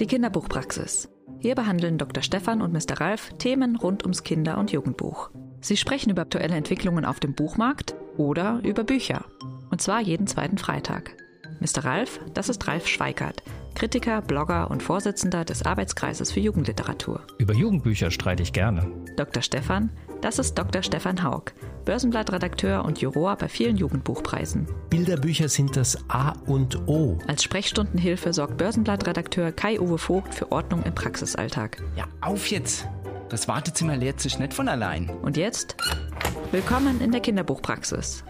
Die Kinderbuchpraxis. Hier behandeln Dr. Stefan und Mr. Ralf Themen rund ums Kinder- und Jugendbuch. Sie sprechen über aktuelle Entwicklungen auf dem Buchmarkt oder über Bücher. Und zwar jeden zweiten Freitag. Mr. Ralf, das ist Ralf Schweikert, Kritiker, Blogger und Vorsitzender des Arbeitskreises für Jugendliteratur. Über Jugendbücher streite ich gerne. Dr. Stefan, das ist Dr. Stefan Haug, Börsenblattredakteur und Juror bei vielen Jugendbuchpreisen. Bilderbücher sind das A und O. Als Sprechstundenhilfe sorgt Börsenblattredakteur Kai-Uwe Vogt für Ordnung im Praxisalltag. Ja, auf jetzt! Das Wartezimmer leert sich nicht von allein. Und jetzt? Willkommen in der Kinderbuchpraxis.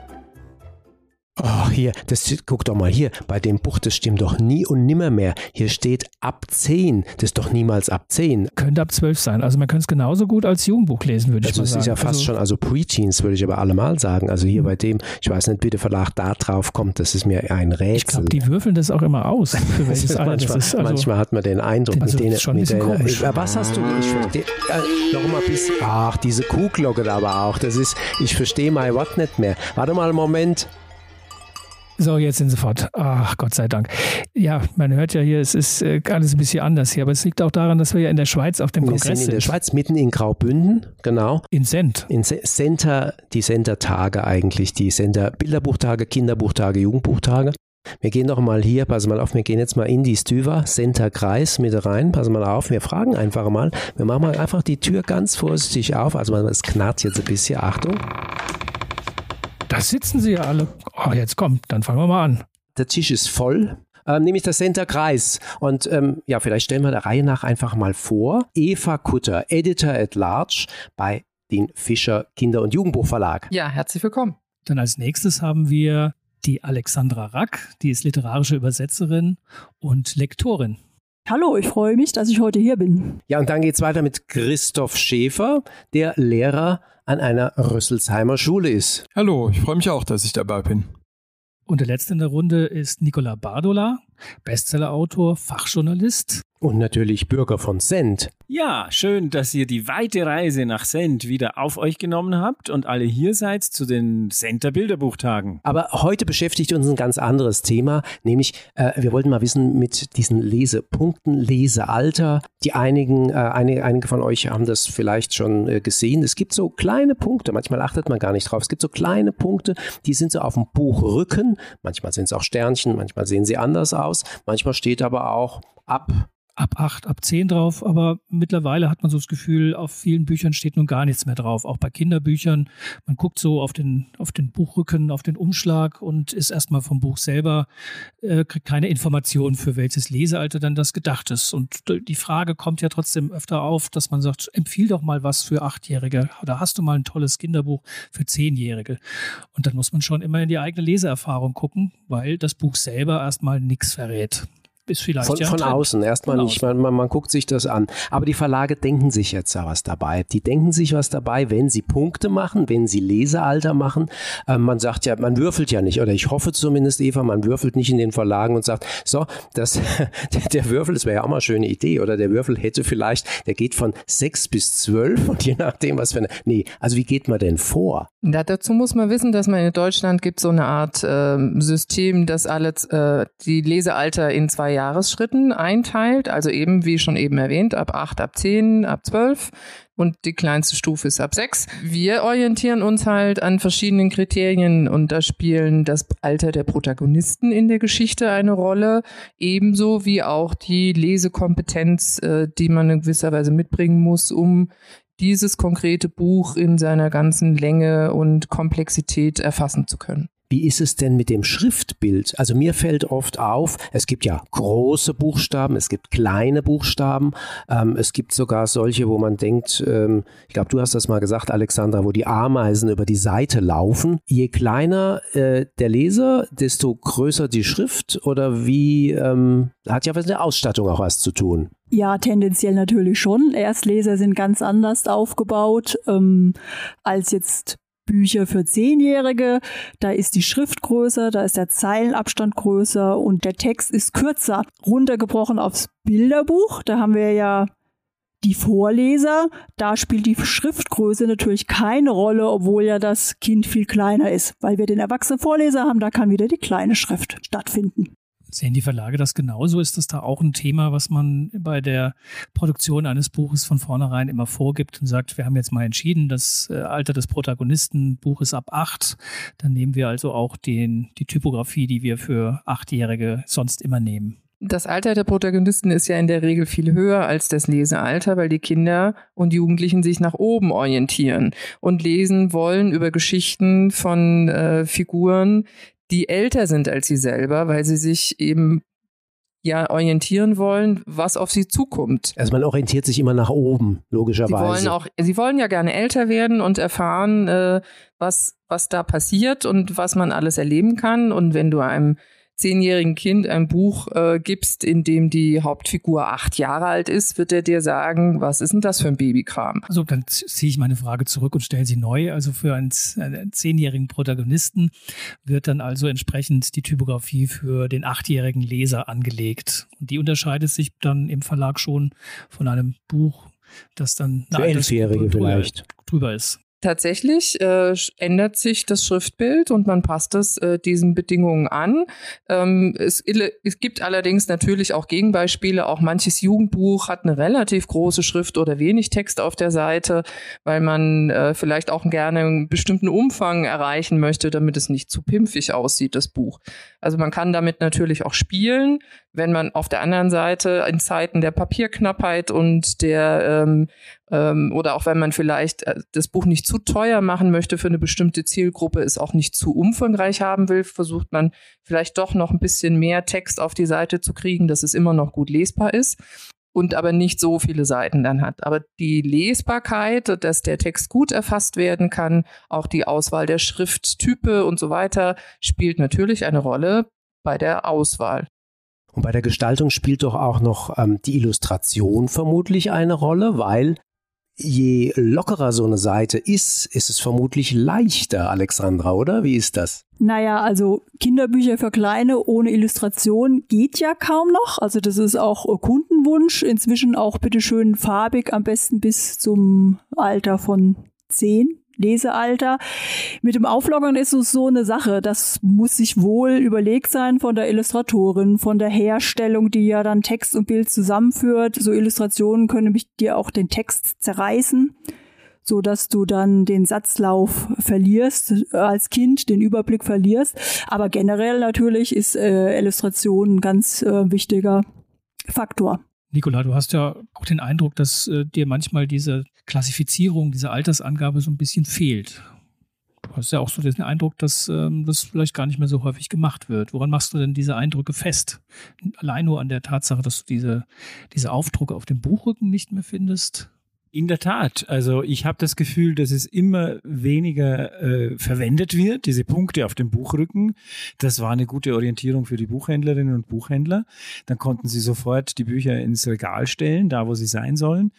Oh, hier, das, guck doch mal hier, bei dem Buch, das stimmt doch nie und nimmer mehr. Hier steht ab 10, das ist doch niemals ab 10. Könnte ab 12 sein. Also man könnte es genauso gut als Jugendbuch lesen, würde ich Also mal es sagen. ist ja fast also, schon, also Preteens würde ich aber allemal sagen. Also hier bei dem, ich weiß nicht, wie der Verlag da drauf kommt, das ist mir ein Rätsel. Ich glaube, die würfeln das auch immer aus, für welches Alter das manchmal, ist. Also, manchmal hat man den Eindruck, Also, mit denen, schon mit denen komisch. äh, was hast du? Ich verstehe, äh, noch mal bisschen, ach, diese Kuhglocke da aber auch, das ist, ich verstehe mein Wort nicht mehr. Warte mal einen Moment. So, jetzt sind sie fort. Ach, Gott sei Dank. Ja, man hört ja hier, es ist äh, alles ein bisschen anders hier, aber es liegt auch daran, dass wir ja in der Schweiz auf dem Wir Kongress sind in der sind. Schweiz, mitten in Graubünden, genau. In Send. In Center, die Center-Tage eigentlich, die Center Bilderbuchtage, Kinderbuchtage, Jugendbuchtage. Wir gehen noch mal hier, pass mal auf, wir gehen jetzt mal in die Stüver, Center Kreis mit rein, pass mal auf, wir fragen einfach mal, wir machen mal einfach die Tür ganz vorsichtig auf, also es knarrt jetzt ein bisschen, Achtung. Da sitzen sie ja alle. Oh, jetzt kommt, dann fangen wir mal an. Der Tisch ist voll, ähm, nämlich der Center Kreis. Und ähm, ja, vielleicht stellen wir der Reihe nach einfach mal vor. Eva Kutter, Editor at Large bei den Fischer Kinder- und Jugendbuchverlag. Ja, herzlich willkommen. Dann als nächstes haben wir die Alexandra Rack, die ist literarische Übersetzerin und Lektorin. Hallo, ich freue mich, dass ich heute hier bin. Ja, und dann geht's weiter mit Christoph Schäfer, der Lehrer an einer Rüsselsheimer Schule ist. Hallo, ich freue mich auch, dass ich dabei bin. Und der letzte in der Runde ist Nicola Bardola, Bestsellerautor, Fachjournalist. Und natürlich Bürger von Send. Ja, schön, dass ihr die weite Reise nach Send wieder auf euch genommen habt und alle hier seid zu den Center Bilderbuchtagen. Aber heute beschäftigt uns ein ganz anderes Thema, nämlich äh, wir wollten mal wissen mit diesen Lesepunkten, Lesealter. Die einigen, äh, einige, einige von euch haben das vielleicht schon äh, gesehen. Es gibt so kleine Punkte, manchmal achtet man gar nicht drauf. Es gibt so kleine Punkte, die sind so auf dem Buchrücken. Manchmal sind es auch Sternchen, manchmal sehen sie anders aus. Manchmal steht aber auch ab Ab 8, ab 10 drauf, aber mittlerweile hat man so das Gefühl, auf vielen Büchern steht nun gar nichts mehr drauf. Auch bei Kinderbüchern. Man guckt so auf den, auf den Buchrücken, auf den Umschlag und ist erstmal vom Buch selber, äh, kriegt keine Information, für welches Lesealter dann das gedacht ist. Und die Frage kommt ja trotzdem öfter auf, dass man sagt, empfiehl doch mal was für Achtjährige oder hast du mal ein tolles Kinderbuch für Zehnjährige. Und dann muss man schon immer in die eigene Leseerfahrung gucken, weil das Buch selber erstmal nichts verrät. Ist vielleicht Von, ja von Trend. außen, erstmal Von nicht. Man, man, man guckt sich das an. Aber die Verlage denken sich jetzt ja was dabei. Die denken sich was dabei, wenn sie Punkte machen, wenn sie Lesealter machen. Ähm, man sagt ja, man würfelt ja nicht, oder ich hoffe zumindest, Eva, man würfelt nicht in den Verlagen und sagt, so, das, der, der Würfel, das wäre ja auch mal eine schöne Idee, oder der Würfel hätte vielleicht, der geht von sechs bis zwölf und je nachdem, was für eine. Nee, also wie geht man denn vor? Da, dazu muss man wissen, dass man in Deutschland gibt so eine Art ähm, System, das alle äh, die Lesealter in zwei Jahresschritten einteilt. Also eben, wie schon eben erwähnt, ab acht, ab zehn, ab zwölf und die kleinste Stufe ist ab sechs. Wir orientieren uns halt an verschiedenen Kriterien und da spielen das Alter der Protagonisten in der Geschichte eine Rolle, ebenso wie auch die Lesekompetenz, äh, die man in gewisser Weise mitbringen muss, um dieses konkrete Buch in seiner ganzen Länge und Komplexität erfassen zu können. Wie ist es denn mit dem Schriftbild? Also mir fällt oft auf, es gibt ja große Buchstaben, es gibt kleine Buchstaben, ähm, es gibt sogar solche, wo man denkt, ähm, ich glaube, du hast das mal gesagt, Alexandra, wo die Ameisen über die Seite laufen. Je kleiner äh, der Leser, desto größer die Schrift oder wie, ähm, hat ja was mit der Ausstattung auch was zu tun. Ja, tendenziell natürlich schon. Erstleser sind ganz anders aufgebaut ähm, als jetzt Bücher für Zehnjährige. Da ist die Schrift größer, da ist der Zeilenabstand größer und der Text ist kürzer. Runtergebrochen aufs Bilderbuch, da haben wir ja die Vorleser, da spielt die Schriftgröße natürlich keine Rolle, obwohl ja das Kind viel kleiner ist. Weil wir den erwachsenen Vorleser haben, da kann wieder die kleine Schrift stattfinden. Sehen die Verlage das genauso? Ist das da auch ein Thema, was man bei der Produktion eines Buches von vornherein immer vorgibt und sagt, wir haben jetzt mal entschieden, das äh, Alter des Protagonisten, Buch ist ab acht, dann nehmen wir also auch den, die Typografie, die wir für Achtjährige sonst immer nehmen. Das Alter der Protagonisten ist ja in der Regel viel höher als das Lesealter, weil die Kinder und Jugendlichen sich nach oben orientieren und lesen wollen über Geschichten von äh, Figuren, die älter sind als sie selber, weil sie sich eben ja orientieren wollen, was auf sie zukommt. Also man orientiert sich immer nach oben, logischerweise. Sie wollen auch, sie wollen ja gerne älter werden und erfahren, äh, was was da passiert und was man alles erleben kann. Und wenn du einem zehnjährigen Kind ein Buch äh, gibst, in dem die Hauptfigur acht Jahre alt ist, wird er dir sagen, was ist denn das für ein Babykram? Also dann ziehe ich meine Frage zurück und stelle sie neu. Also für einen, einen zehnjährigen Protagonisten wird dann also entsprechend die Typografie für den achtjährigen Leser angelegt. Und die unterscheidet sich dann im Verlag schon von einem Buch, das dann für Elfjährige vielleicht drüber ist. Tatsächlich äh, ändert sich das Schriftbild und man passt es äh, diesen Bedingungen an. Ähm, es, es gibt allerdings natürlich auch Gegenbeispiele. Auch manches Jugendbuch hat eine relativ große Schrift oder wenig Text auf der Seite, weil man äh, vielleicht auch gerne einen bestimmten Umfang erreichen möchte, damit es nicht zu pimpfig aussieht, das Buch. Also man kann damit natürlich auch spielen, wenn man auf der anderen Seite in Zeiten der Papierknappheit und der ähm, ähm, oder auch wenn man vielleicht äh, das Buch nicht zu teuer machen möchte für eine bestimmte Zielgruppe, es auch nicht zu umfangreich haben will, versucht man vielleicht doch noch ein bisschen mehr Text auf die Seite zu kriegen, dass es immer noch gut lesbar ist und aber nicht so viele Seiten dann hat. Aber die Lesbarkeit, dass der Text gut erfasst werden kann, auch die Auswahl der Schrifttype und so weiter, spielt natürlich eine Rolle bei der Auswahl. Und bei der Gestaltung spielt doch auch noch ähm, die Illustration vermutlich eine Rolle, weil je lockerer so eine Seite ist, ist es vermutlich leichter, Alexandra, oder? Wie ist das? Naja, also Kinderbücher für Kleine ohne Illustration geht ja kaum noch. Also das ist auch Kundenwunsch. Inzwischen auch bitteschön farbig, am besten bis zum Alter von zehn. Lesealter. Mit dem Auflockern ist es so eine Sache. Das muss sich wohl überlegt sein von der Illustratorin, von der Herstellung, die ja dann Text und Bild zusammenführt. So Illustrationen können mich dir auch den Text zerreißen so dass du dann den Satzlauf verlierst als Kind, den Überblick verlierst. Aber generell natürlich ist äh, Illustration ein ganz äh, wichtiger Faktor. Nicola, du hast ja auch den Eindruck, dass äh, dir manchmal diese Klassifizierung, diese Altersangabe so ein bisschen fehlt. Du hast ja auch so den Eindruck, dass ähm, das vielleicht gar nicht mehr so häufig gemacht wird. Woran machst du denn diese Eindrücke fest? Allein nur an der Tatsache, dass du diese, diese Aufdrucke auf dem Buchrücken nicht mehr findest? In der Tat. Also ich habe das Gefühl, dass es immer weniger äh, verwendet wird, diese Punkte auf dem Buchrücken. Das war eine gute Orientierung für die Buchhändlerinnen und Buchhändler. Dann konnten sie sofort die Bücher ins Regal stellen, da wo sie sein sollen.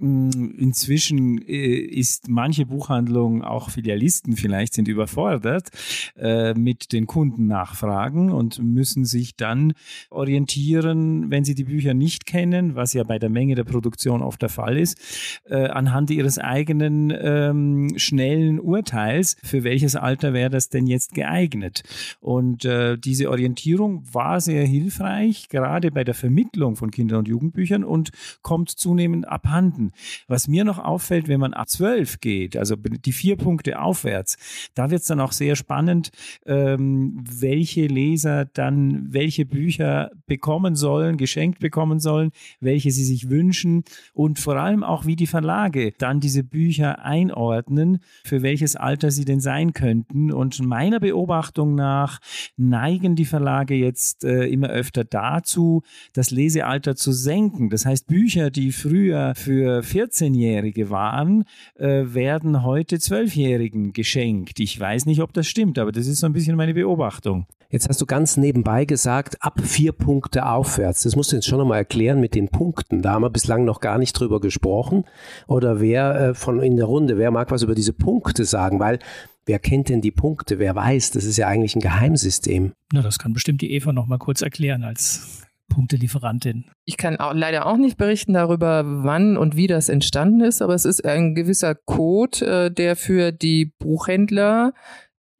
Mm, inzwischen äh, ist manche Buchhandlung, auch Filialisten vielleicht, sind überfordert äh, mit den Kundennachfragen und müssen sich dann orientieren, wenn sie die Bücher nicht kennen, was ja bei der Menge der Produktion oft der Fall ist, äh, anhand ihres eigenen ähm, schnellen Urteils, für welches Alter wäre das denn jetzt geeignet. Und diese Orientierung war sehr hilfreich, gerade bei der Vermittlung von Kinder- und Jugendbüchern und kommt zunehmend abhanden. Was mir noch auffällt, wenn man ab 12 geht, also die vier Punkte aufwärts, da wird es dann auch sehr spannend, ähm, welche Leser dann welche Bücher bekommen sollen, geschenkt bekommen sollen, welche sie sich wünschen und vor allem auch, wie die Verlage dann diese Bücher einordnen, für welches Alter sie denn sein könnten. Und meiner Beobachtung nach neigen die Verlage jetzt äh, immer öfter dazu, das Lesealter zu senken. Das heißt, Bücher, die früher für 14-Jährige waren, äh, werden heute 12-Jährigen geschenkt. Ich weiß nicht, ob das stimmt, aber das ist so ein bisschen meine Beobachtung. Jetzt hast du ganz nebenbei gesagt, ab vier Punkte aufwärts. Das musst du jetzt schon nochmal erklären mit den Punkten. Da haben wir bislang noch gar nicht drüber gesprochen. Oder wer äh, von in der Runde, wer mag was über diese Punkte sagen? Weil Wer kennt denn die Punkte? Wer weiß? Das ist ja eigentlich ein Geheimsystem. Na, das kann bestimmt die Eva noch mal kurz erklären als Punktelieferantin. Ich kann auch, leider auch nicht berichten darüber, wann und wie das entstanden ist, aber es ist ein gewisser Code, äh, der für die Buchhändler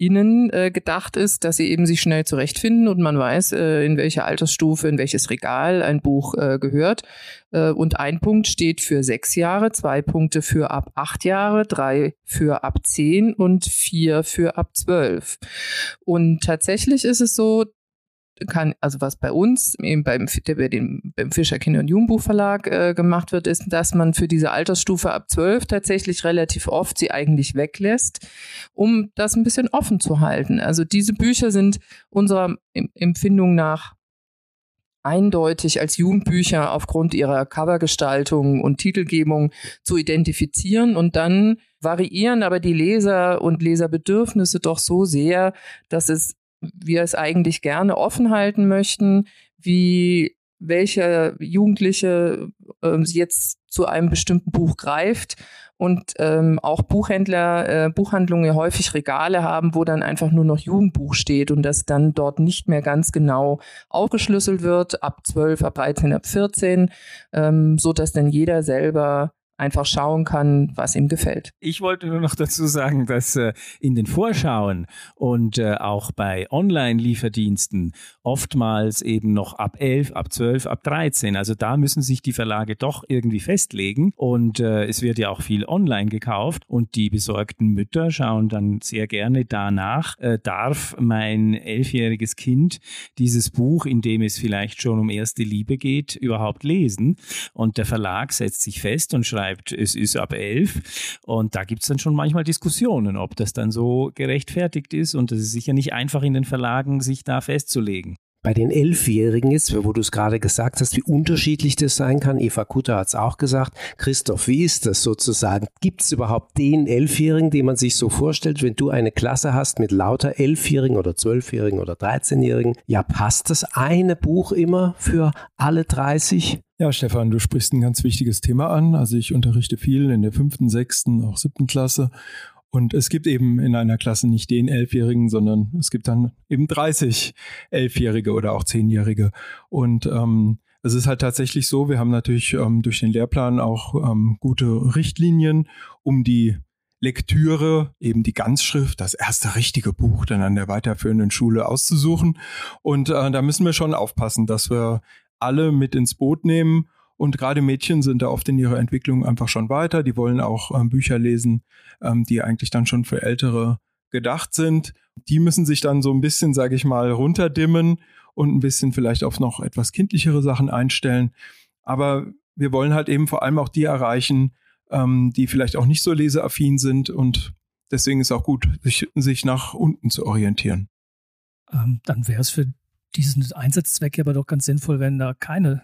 innen äh, gedacht ist, dass sie eben sich schnell zurechtfinden und man weiß, äh, in welcher Altersstufe, in welches Regal ein Buch äh, gehört. Äh, und ein Punkt steht für sechs Jahre, zwei Punkte für ab acht Jahre, drei für ab zehn und vier für ab zwölf. Und tatsächlich ist es so, kann, also was bei uns eben beim, bei dem, beim Fischer Kinder- und Jugendbuchverlag äh, gemacht wird, ist, dass man für diese Altersstufe ab 12 tatsächlich relativ oft sie eigentlich weglässt, um das ein bisschen offen zu halten. Also diese Bücher sind unserer Empfindung nach eindeutig als Jugendbücher aufgrund ihrer Covergestaltung und Titelgebung zu identifizieren und dann variieren aber die Leser und Leserbedürfnisse doch so sehr, dass es wir es eigentlich gerne offen halten möchten, wie welcher Jugendliche äh, jetzt zu einem bestimmten Buch greift und ähm, auch Buchhändler, äh, Buchhandlungen häufig Regale haben, wo dann einfach nur noch Jugendbuch steht und das dann dort nicht mehr ganz genau aufgeschlüsselt wird, ab 12, ab 13, ab 14, ähm, so dass dann jeder selber einfach schauen kann, was ihm gefällt. Ich wollte nur noch dazu sagen, dass äh, in den Vorschauen und äh, auch bei Online-Lieferdiensten oftmals eben noch ab 11, ab 12, ab 13. Also da müssen sich die Verlage doch irgendwie festlegen und äh, es wird ja auch viel online gekauft und die besorgten Mütter schauen dann sehr gerne danach, äh, darf mein elfjähriges Kind dieses Buch, in dem es vielleicht schon um erste Liebe geht, überhaupt lesen? Und der Verlag setzt sich fest und schreibt, schreibt, es ist ab elf. Und da gibt es dann schon manchmal Diskussionen, ob das dann so gerechtfertigt ist. Und es ist sicher nicht einfach in den Verlagen, sich da festzulegen bei den Elfjährigen ist, wo du es gerade gesagt hast, wie unterschiedlich das sein kann. Eva Kutter hat es auch gesagt. Christoph, wie ist das sozusagen? Gibt es überhaupt den Elfjährigen, den man sich so vorstellt, wenn du eine Klasse hast mit lauter Elfjährigen oder Zwölfjährigen oder Dreizehnjährigen? Ja, passt das eine Buch immer für alle 30? Ja, Stefan, du sprichst ein ganz wichtiges Thema an. Also ich unterrichte viel in der fünften, sechsten, auch siebten Klasse. Und es gibt eben in einer Klasse nicht den Elfjährigen, sondern es gibt dann eben 30 Elfjährige oder auch Zehnjährige. Und ähm, es ist halt tatsächlich so, wir haben natürlich ähm, durch den Lehrplan auch ähm, gute Richtlinien, um die Lektüre, eben die Ganzschrift, das erste richtige Buch dann an der weiterführenden Schule auszusuchen. Und äh, da müssen wir schon aufpassen, dass wir alle mit ins Boot nehmen und gerade Mädchen sind da oft in ihrer Entwicklung einfach schon weiter. Die wollen auch ähm, Bücher lesen, ähm, die eigentlich dann schon für Ältere gedacht sind. Die müssen sich dann so ein bisschen, sage ich mal, runterdimmen und ein bisschen vielleicht auf noch etwas kindlichere Sachen einstellen. Aber wir wollen halt eben vor allem auch die erreichen, ähm, die vielleicht auch nicht so leseaffin sind und deswegen ist auch gut, sich, sich nach unten zu orientieren. Ähm, dann wäre es für diesen Einsatzzweck aber doch ganz sinnvoll, wenn da keine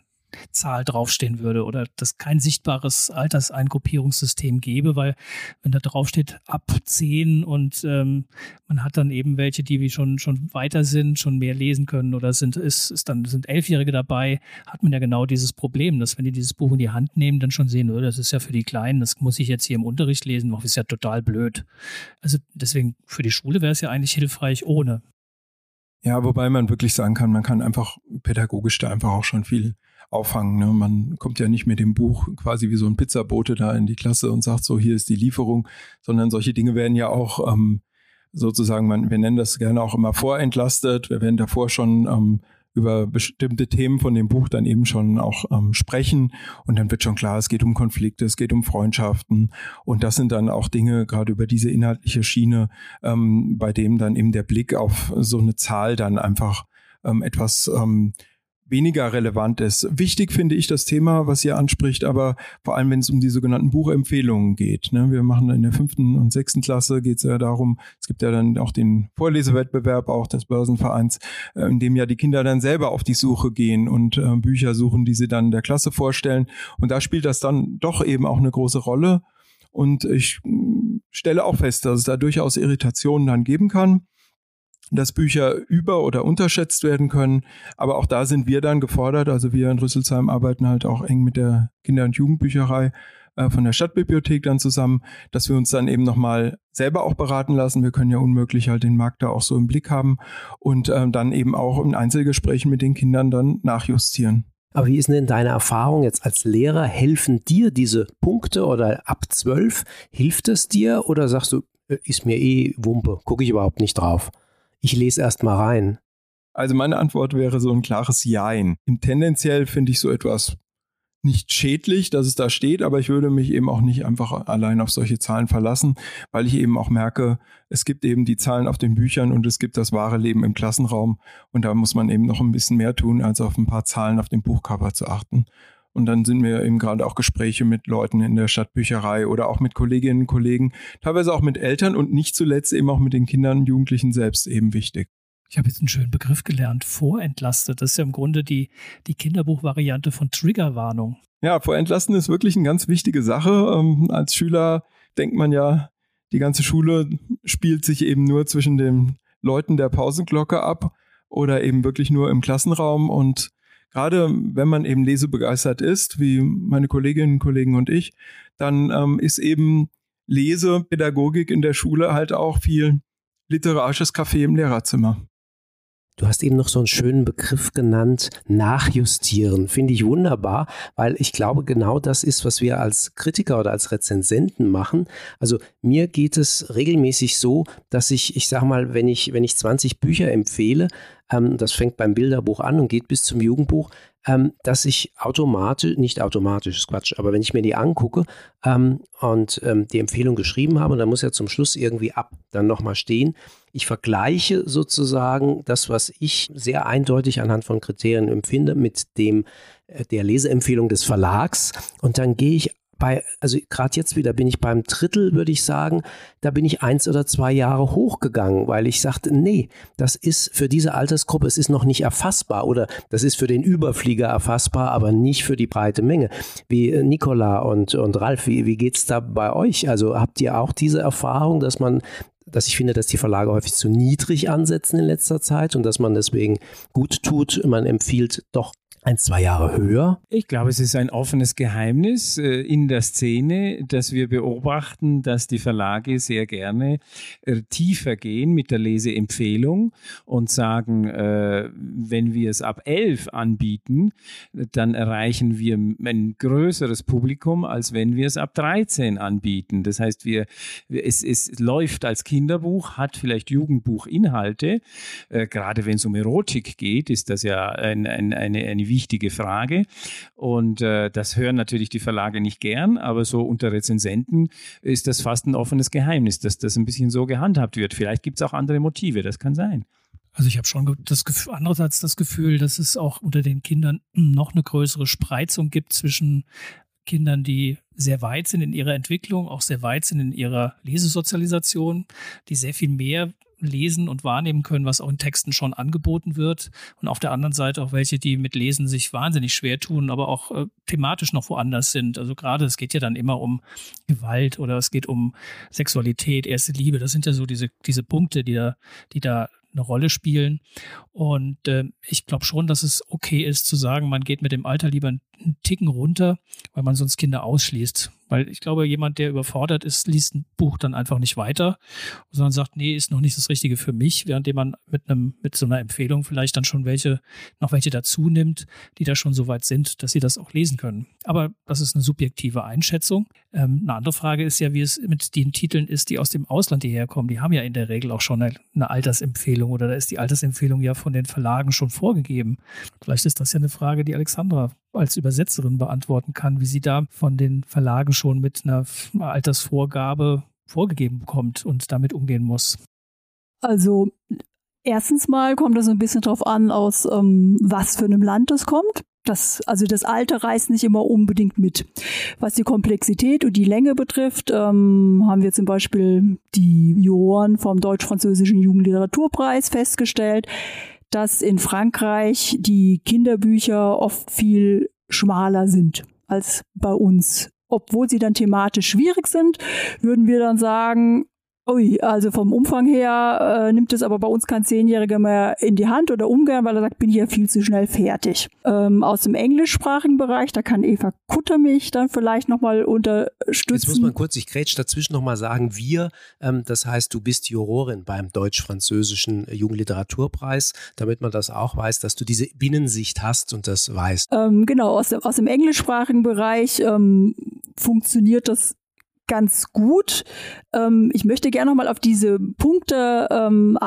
Zahl draufstehen würde oder dass kein sichtbares Alterseingruppierungssystem gäbe, weil wenn da draufsteht ab 10 und ähm, man hat dann eben welche, die wie schon, schon weiter sind, schon mehr lesen können oder sind, ist, ist dann sind Elfjährige dabei, hat man ja genau dieses Problem, dass wenn die dieses Buch in die Hand nehmen, dann schon sehen, oh, das ist ja für die Kleinen, das muss ich jetzt hier im Unterricht lesen, das ist ja total blöd. Also deswegen für die Schule wäre es ja eigentlich hilfreich ohne. Ja, wobei man wirklich sagen kann, man kann einfach pädagogisch da einfach auch schon viel auffangen. Ne? Man kommt ja nicht mit dem Buch quasi wie so ein Pizzabote da in die Klasse und sagt so, hier ist die Lieferung, sondern solche Dinge werden ja auch ähm, sozusagen, man, wir nennen das gerne auch immer vorentlastet. Wir werden davor schon ähm, über bestimmte Themen von dem Buch dann eben schon auch ähm, sprechen. Und dann wird schon klar, es geht um Konflikte, es geht um Freundschaften. Und das sind dann auch Dinge gerade über diese inhaltliche Schiene, ähm, bei dem dann eben der Blick auf so eine Zahl dann einfach ähm, etwas ähm, weniger relevant ist. Wichtig finde ich das Thema, was ihr anspricht, aber vor allem, wenn es um die sogenannten Buchempfehlungen geht. Ne? Wir machen in der fünften und sechsten Klasse geht es ja darum, es gibt ja dann auch den Vorlesewettbewerb auch des Börsenvereins, äh, in dem ja die Kinder dann selber auf die Suche gehen und äh, Bücher suchen, die sie dann der Klasse vorstellen. Und da spielt das dann doch eben auch eine große Rolle. Und ich mm, stelle auch fest, dass es da durchaus Irritationen dann geben kann dass Bücher über- oder unterschätzt werden können. Aber auch da sind wir dann gefordert. Also wir in Rüsselsheim arbeiten halt auch eng mit der Kinder- und Jugendbücherei äh, von der Stadtbibliothek dann zusammen, dass wir uns dann eben nochmal selber auch beraten lassen. Wir können ja unmöglich halt den Markt da auch so im Blick haben und äh, dann eben auch in Einzelgesprächen mit den Kindern dann nachjustieren. Aber wie ist denn deine Erfahrung jetzt als Lehrer? Helfen dir diese Punkte oder ab zwölf? Hilft es dir oder sagst du, äh, ist mir eh Wumpe, gucke ich überhaupt nicht drauf. Ich lese erst mal rein. Also meine Antwort wäre so ein klares Jein. Im tendenziell finde ich so etwas nicht schädlich, dass es da steht, aber ich würde mich eben auch nicht einfach allein auf solche Zahlen verlassen, weil ich eben auch merke, es gibt eben die Zahlen auf den Büchern und es gibt das wahre Leben im Klassenraum und da muss man eben noch ein bisschen mehr tun, als auf ein paar Zahlen auf dem Buchcover zu achten. Und dann sind mir eben gerade auch Gespräche mit Leuten in der Stadtbücherei oder auch mit Kolleginnen und Kollegen, teilweise auch mit Eltern und nicht zuletzt eben auch mit den Kindern und Jugendlichen selbst eben wichtig. Ich habe jetzt einen schönen Begriff gelernt, vorentlastet. Das ist ja im Grunde die, die Kinderbuchvariante von Triggerwarnung. Ja, vorentlasten ist wirklich eine ganz wichtige Sache. Ähm, als Schüler denkt man ja, die ganze Schule spielt sich eben nur zwischen den Leuten der Pausenglocke ab oder eben wirklich nur im Klassenraum und gerade wenn man eben lesebegeistert ist, wie meine Kolleginnen und Kollegen und ich, dann ähm, ist eben Lesepädagogik in der Schule halt auch viel literarisches Café im Lehrerzimmer. Du hast eben noch so einen schönen Begriff genannt, nachjustieren. Finde ich wunderbar, weil ich glaube, genau das ist, was wir als Kritiker oder als Rezensenten machen. Also mir geht es regelmäßig so, dass ich, ich sage mal, wenn ich, wenn ich 20 Bücher empfehle, ähm, das fängt beim Bilderbuch an und geht bis zum Jugendbuch, ähm, dass ich automatisch, nicht automatisch, ist Quatsch, aber wenn ich mir die angucke ähm, und ähm, die Empfehlung geschrieben habe, dann muss ja zum Schluss irgendwie ab dann nochmal stehen. Ich vergleiche sozusagen das, was ich sehr eindeutig anhand von Kriterien empfinde, mit dem äh, der Leseempfehlung des Verlags und dann gehe ich bei, also gerade jetzt wieder bin ich beim Drittel, würde ich sagen, da bin ich eins oder zwei Jahre hochgegangen, weil ich sagte, nee, das ist für diese Altersgruppe, es ist noch nicht erfassbar oder das ist für den Überflieger erfassbar, aber nicht für die breite Menge. Wie äh, Nicola und, und Ralf, wie, wie geht es da bei euch? Also habt ihr auch diese Erfahrung, dass man dass ich finde, dass die Verlage häufig zu niedrig ansetzen in letzter Zeit und dass man deswegen gut tut. Man empfiehlt doch ein, zwei Jahre höher? Ich glaube, es ist ein offenes Geheimnis äh, in der Szene, dass wir beobachten, dass die Verlage sehr gerne äh, tiefer gehen mit der Leseempfehlung und sagen, äh, wenn wir es ab elf anbieten, dann erreichen wir ein größeres Publikum, als wenn wir es ab 13 anbieten. Das heißt, wir, es, es läuft als Kinderbuch, hat vielleicht Jugendbuchinhalte. Gerade wenn es um Erotik geht, ist das ja ein, ein, eine, eine wichtige Frage. Und äh, das hören natürlich die Verlage nicht gern, aber so unter Rezensenten ist das fast ein offenes Geheimnis, dass das ein bisschen so gehandhabt wird. Vielleicht gibt es auch andere Motive, das kann sein. Also ich habe schon das Gefühl, andererseits das Gefühl, dass es auch unter den Kindern noch eine größere Spreizung gibt zwischen Kindern, die sehr weit sind in ihrer Entwicklung, auch sehr weit sind in ihrer Lesesozialisation, die sehr viel mehr lesen und wahrnehmen können, was auch in Texten schon angeboten wird. Und auf der anderen Seite auch welche, die mit Lesen sich wahnsinnig schwer tun, aber auch äh, thematisch noch woanders sind. Also gerade es geht ja dann immer um Gewalt oder es geht um Sexualität, erste Liebe. Das sind ja so diese, diese Punkte, die da, die da eine Rolle spielen. Und äh, ich glaube schon, dass es okay ist zu sagen, man geht mit dem Alter lieber einen Ticken runter, weil man sonst Kinder ausschließt. Weil ich glaube, jemand, der überfordert ist, liest ein Buch dann einfach nicht weiter, sondern sagt, nee, ist noch nicht das Richtige für mich, währenddem man mit einem, mit so einer Empfehlung vielleicht dann schon welche, noch welche dazu nimmt, die da schon so weit sind, dass sie das auch lesen können. Aber das ist eine subjektive Einschätzung. Ähm, eine andere Frage ist ja, wie es mit den Titeln ist, die aus dem Ausland hierher kommen. Die haben ja in der Regel auch schon eine, eine Altersempfehlung oder da ist die Altersempfehlung ja von den Verlagen schon vorgegeben. Vielleicht ist das ja eine Frage, die Alexandra als Übersetzerin beantworten kann, wie sie da von den Verlagen schon mit einer Altersvorgabe vorgegeben bekommt und damit umgehen muss. Also erstens mal kommt es ein bisschen drauf an, aus ähm, was für einem Land es kommt. Das, also das Alter reißt nicht immer unbedingt mit. Was die Komplexität und die Länge betrifft, ähm, haben wir zum Beispiel die Juroren vom Deutsch-Französischen Jugendliteraturpreis festgestellt, dass in Frankreich die Kinderbücher oft viel schmaler sind als bei uns. Obwohl sie dann thematisch schwierig sind, würden wir dann sagen, Ui, also vom Umfang her äh, nimmt es aber bei uns kein Zehnjähriger mehr in die Hand oder umgern, weil er sagt, bin ja viel zu schnell fertig. Ähm, aus dem englischsprachigen Bereich, da kann Eva Kutter mich dann vielleicht nochmal unterstützen. Jetzt muss man kurz, ich grätsch dazwischen nochmal sagen, wir, ähm, das heißt, du bist Jurorin beim Deutsch-Französischen Jugendliteraturpreis, damit man das auch weiß, dass du diese Binnensicht hast und das weißt. Ähm, genau, aus dem, aus dem englischsprachigen Bereich ähm, funktioniert das ganz gut. Ähm, ich möchte gerne noch mal auf diese Punkte ähm,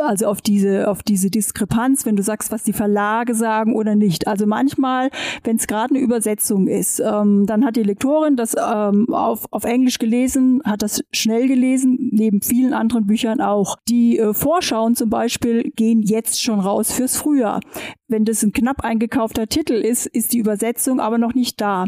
also auf diese, auf diese Diskrepanz, wenn du sagst, was die Verlage sagen oder nicht. Also manchmal, wenn es gerade eine Übersetzung ist, ähm, dann hat die Lektorin das ähm, auf, auf Englisch gelesen, hat das schnell gelesen, neben vielen anderen Büchern auch. Die äh, Vorschauen zum Beispiel gehen jetzt schon raus fürs Frühjahr. Wenn das ein knapp eingekaufter Titel ist, ist die Übersetzung aber noch nicht da.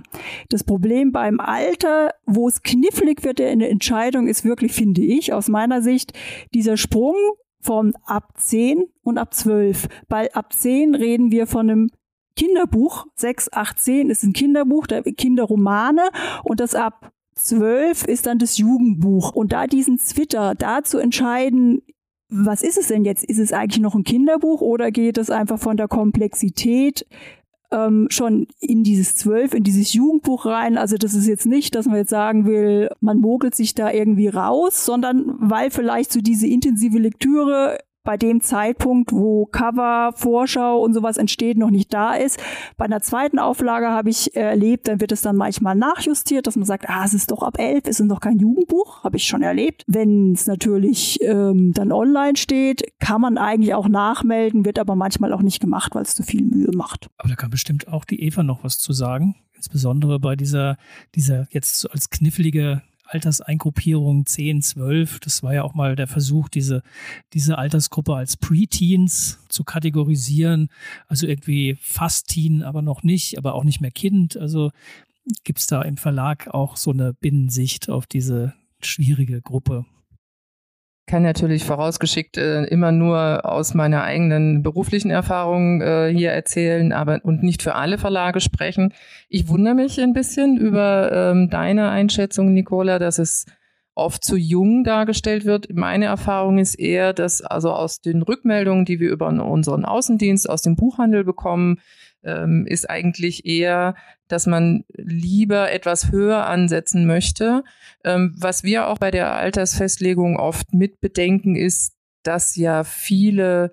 Das Problem beim Alter, wo es knifflig wird in der Entscheidung, ist wirklich, finde ich, aus meiner Sicht, dieser Sprung von ab 10 und ab 12. Bei ab 10 reden wir von einem Kinderbuch. 6, 8, 10 ist ein Kinderbuch, der Kinderromane und das ab 12 ist dann das Jugendbuch. Und da diesen Zwitter, da zu entscheiden, was ist es denn jetzt? Ist es eigentlich noch ein Kinderbuch oder geht es einfach von der Komplexität ähm, schon in dieses Zwölf, in dieses Jugendbuch rein. Also das ist jetzt nicht, dass man jetzt sagen will, man mogelt sich da irgendwie raus, sondern weil vielleicht so diese intensive Lektüre bei dem Zeitpunkt, wo Cover, Vorschau und sowas entsteht, noch nicht da ist. Bei einer zweiten Auflage habe ich erlebt, dann wird es dann manchmal nachjustiert, dass man sagt, ah, es ist doch ab elf, es ist noch kein Jugendbuch, habe ich schon erlebt. Wenn es natürlich ähm, dann online steht, kann man eigentlich auch nachmelden, wird aber manchmal auch nicht gemacht, weil es zu viel Mühe macht. Aber da kann bestimmt auch die Eva noch was zu sagen insbesondere bei dieser, dieser jetzt als knifflige Alterseingruppierung 10, 12. Das war ja auch mal der Versuch, diese, diese Altersgruppe als Preteens zu kategorisieren. Also irgendwie fast Teen, aber noch nicht, aber auch nicht mehr Kind. Also gibt es da im Verlag auch so eine Binnensicht auf diese schwierige Gruppe kann natürlich vorausgeschickt äh, immer nur aus meiner eigenen beruflichen Erfahrung äh, hier erzählen, aber und nicht für alle Verlage sprechen. Ich wundere mich ein bisschen über ähm, deine Einschätzung, Nicola, dass es oft zu jung dargestellt wird. Meine Erfahrung ist eher, dass also aus den Rückmeldungen, die wir über unseren Außendienst aus dem Buchhandel bekommen, ähm, ist eigentlich eher, dass man lieber etwas höher ansetzen möchte. Ähm, was wir auch bei der Altersfestlegung oft mitbedenken, ist, dass ja viele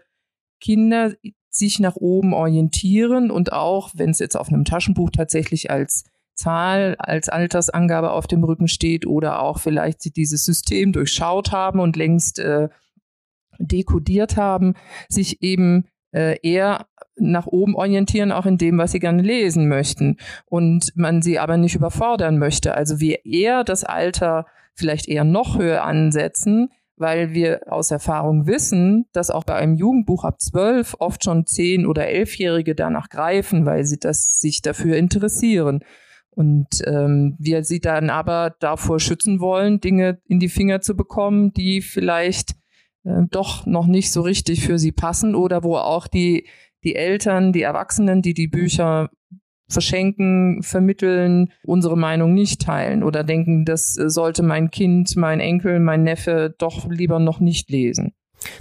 Kinder sich nach oben orientieren und auch, wenn es jetzt auf einem Taschenbuch tatsächlich als Zahl, als Altersangabe auf dem Rücken steht oder auch vielleicht sie dieses System durchschaut haben und längst äh, dekodiert haben, sich eben äh, eher nach oben orientieren, auch in dem, was sie gerne lesen möchten. Und man sie aber nicht überfordern möchte. Also wir eher das Alter vielleicht eher noch höher ansetzen, weil wir aus Erfahrung wissen, dass auch bei einem Jugendbuch ab zwölf oft schon zehn- oder elfjährige danach greifen, weil sie das sich dafür interessieren. Und ähm, wir sie dann aber davor schützen wollen, Dinge in die Finger zu bekommen, die vielleicht äh, doch noch nicht so richtig für sie passen oder wo auch die die Eltern, die Erwachsenen, die die Bücher verschenken, vermitteln, unsere Meinung nicht teilen oder denken, das sollte mein Kind, mein Enkel, mein Neffe doch lieber noch nicht lesen.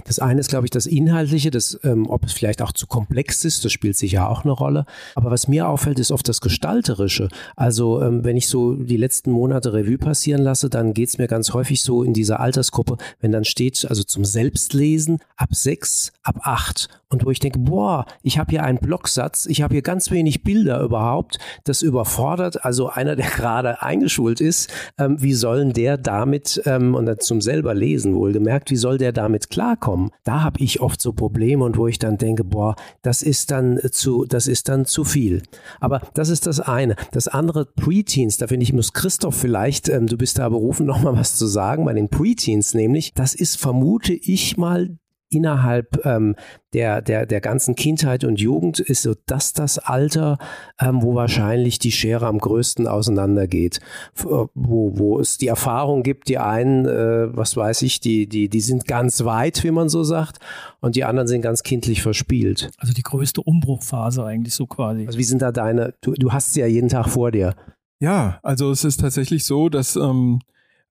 Das eine ist, glaube ich, das Inhaltliche, das, ähm, ob es vielleicht auch zu komplex ist, das spielt sicher auch eine Rolle. Aber was mir auffällt, ist oft das Gestalterische. Also ähm, wenn ich so die letzten Monate Revue passieren lasse, dann geht es mir ganz häufig so in dieser Altersgruppe, wenn dann steht, also zum Selbstlesen ab sechs, ab acht. Und wo ich denke, boah, ich habe hier einen Blocksatz, ich habe hier ganz wenig Bilder überhaupt, das überfordert, also einer, der gerade eingeschult ist, ähm, wie sollen der damit, ähm, und dann zum selber lesen wohlgemerkt, wie soll der damit klar klarkommen. Da habe ich oft so Probleme und wo ich dann denke, boah, das ist dann zu, das ist dann zu viel. Aber das ist das eine. Das andere, Preteens, da finde ich, muss Christoph vielleicht, ähm, du bist da berufen, nochmal was zu sagen, bei den Preteens nämlich, das ist, vermute ich mal, innerhalb ähm, der, der, der ganzen Kindheit und Jugend ist so das das Alter, ähm, wo wahrscheinlich die Schere am größten auseinandergeht. Äh, wo, wo es die Erfahrung gibt, die einen, äh, was weiß ich, die, die, die sind ganz weit, wie man so sagt, und die anderen sind ganz kindlich verspielt. Also die größte Umbruchphase eigentlich so quasi. Also wie sind da deine, du, du hast sie ja jeden Tag vor dir. Ja, also es ist tatsächlich so, dass ähm,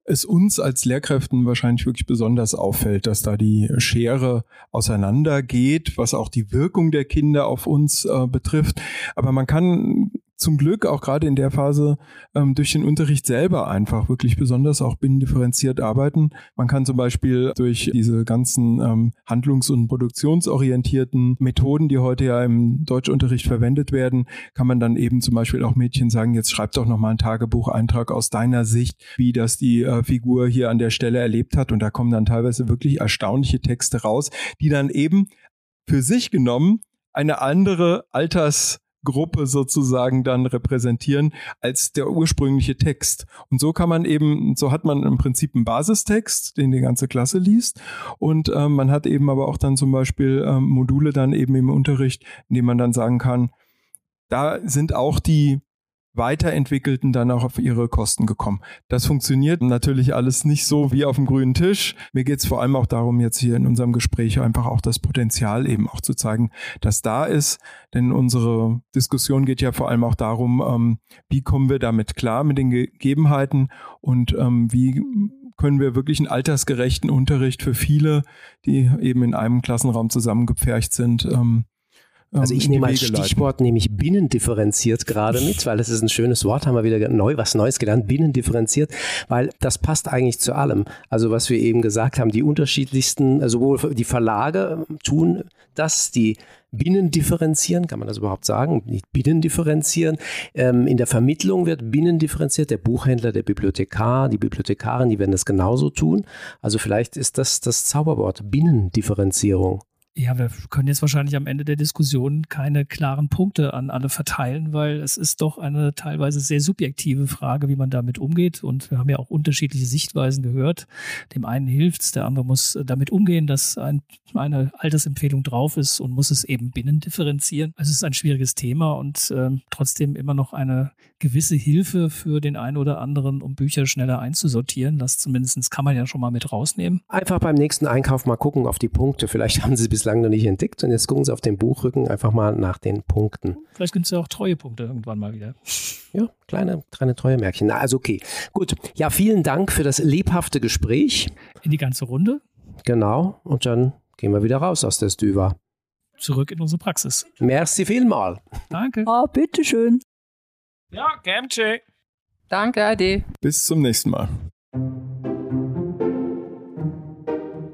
es uns als Lehrkräften wahrscheinlich wirklich besonders auffällt, dass da die Schere auseinandergeht, was auch die Wirkung der Kinder auf uns äh, betrifft. Aber man kann zum Glück auch gerade in der Phase ähm, durch den Unterricht selber einfach wirklich besonders auch binnendifferenziert arbeiten. Man kann zum Beispiel durch diese ganzen ähm, handlungs- und produktionsorientierten Methoden, die heute ja im Deutschunterricht verwendet werden, kann man dann eben zum Beispiel auch Mädchen sagen, jetzt schreib doch nochmal einen Tagebucheintrag aus deiner Sicht, wie das die äh, Figur hier an der Stelle erlebt hat. Und da kommen dann teilweise wirklich erstaunliche Texte raus, die dann eben für sich genommen eine andere Alters Gruppe sozusagen dann repräsentieren als der ursprüngliche Text. Und so kann man eben, so hat man im Prinzip einen Basistext, den die ganze Klasse liest. Und ähm, man hat eben aber auch dann zum Beispiel ähm, Module dann eben im Unterricht, in dem man dann sagen kann, da sind auch die Weiterentwickelten dann auch auf ihre Kosten gekommen. Das funktioniert natürlich alles nicht so wie auf dem grünen Tisch. Mir geht es vor allem auch darum, jetzt hier in unserem Gespräch einfach auch das Potenzial eben auch zu zeigen, dass da ist. Denn unsere Diskussion geht ja vor allem auch darum, ähm, wie kommen wir damit klar mit den Gegebenheiten und ähm, wie können wir wirklich einen altersgerechten Unterricht für viele, die eben in einem Klassenraum zusammengepfercht sind, ähm, also ich nehme als Stichwort nämlich binnendifferenziert gerade mit, weil das ist ein schönes Wort, haben wir wieder neu was Neues gelernt, binnendifferenziert, weil das passt eigentlich zu allem. Also was wir eben gesagt haben, die unterschiedlichsten, also sowohl die Verlage tun das, die binnendifferenzieren, kann man das überhaupt sagen? Nicht binnendifferenzieren. Ähm, in der Vermittlung wird binnendifferenziert, der Buchhändler, der Bibliothekar, die Bibliothekarin, die werden das genauso tun. Also vielleicht ist das das Zauberwort, Binnendifferenzierung. Ja, wir können jetzt wahrscheinlich am Ende der Diskussion keine klaren Punkte an alle verteilen, weil es ist doch eine teilweise sehr subjektive Frage, wie man damit umgeht. Und wir haben ja auch unterschiedliche Sichtweisen gehört. Dem einen hilft es, der andere muss damit umgehen, dass ein, eine Altersempfehlung drauf ist und muss es eben binnen differenzieren. Also es ist ein schwieriges Thema und äh, trotzdem immer noch eine gewisse Hilfe für den einen oder anderen, um Bücher schneller einzusortieren. Das zumindest kann man ja schon mal mit rausnehmen. Einfach beim nächsten Einkauf mal gucken auf die Punkte. Vielleicht haben Sie bislang noch nicht entdeckt und jetzt gucken Sie auf den Buchrücken einfach mal nach den Punkten. Vielleicht gibt es ja auch treue Punkte irgendwann mal wieder. Ja, kleine, kleine treue Märkchen. Na, also okay. Gut. Ja, vielen Dank für das lebhafte Gespräch. In die ganze Runde. Genau. Und dann gehen wir wieder raus aus der Stüva. Zurück in unsere Praxis. Merci vielmal. Danke. Ah, bitteschön. Ja, Gamche. Danke, Ade. Bis zum nächsten Mal.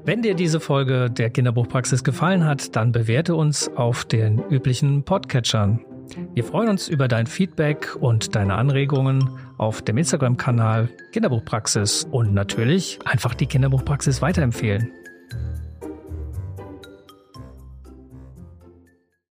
Wenn dir diese Folge der Kinderbuchpraxis gefallen hat, dann bewerte uns auf den üblichen Podcatchern. Wir freuen uns über dein Feedback und deine Anregungen auf dem Instagram-Kanal Kinderbuchpraxis und natürlich einfach die Kinderbuchpraxis weiterempfehlen.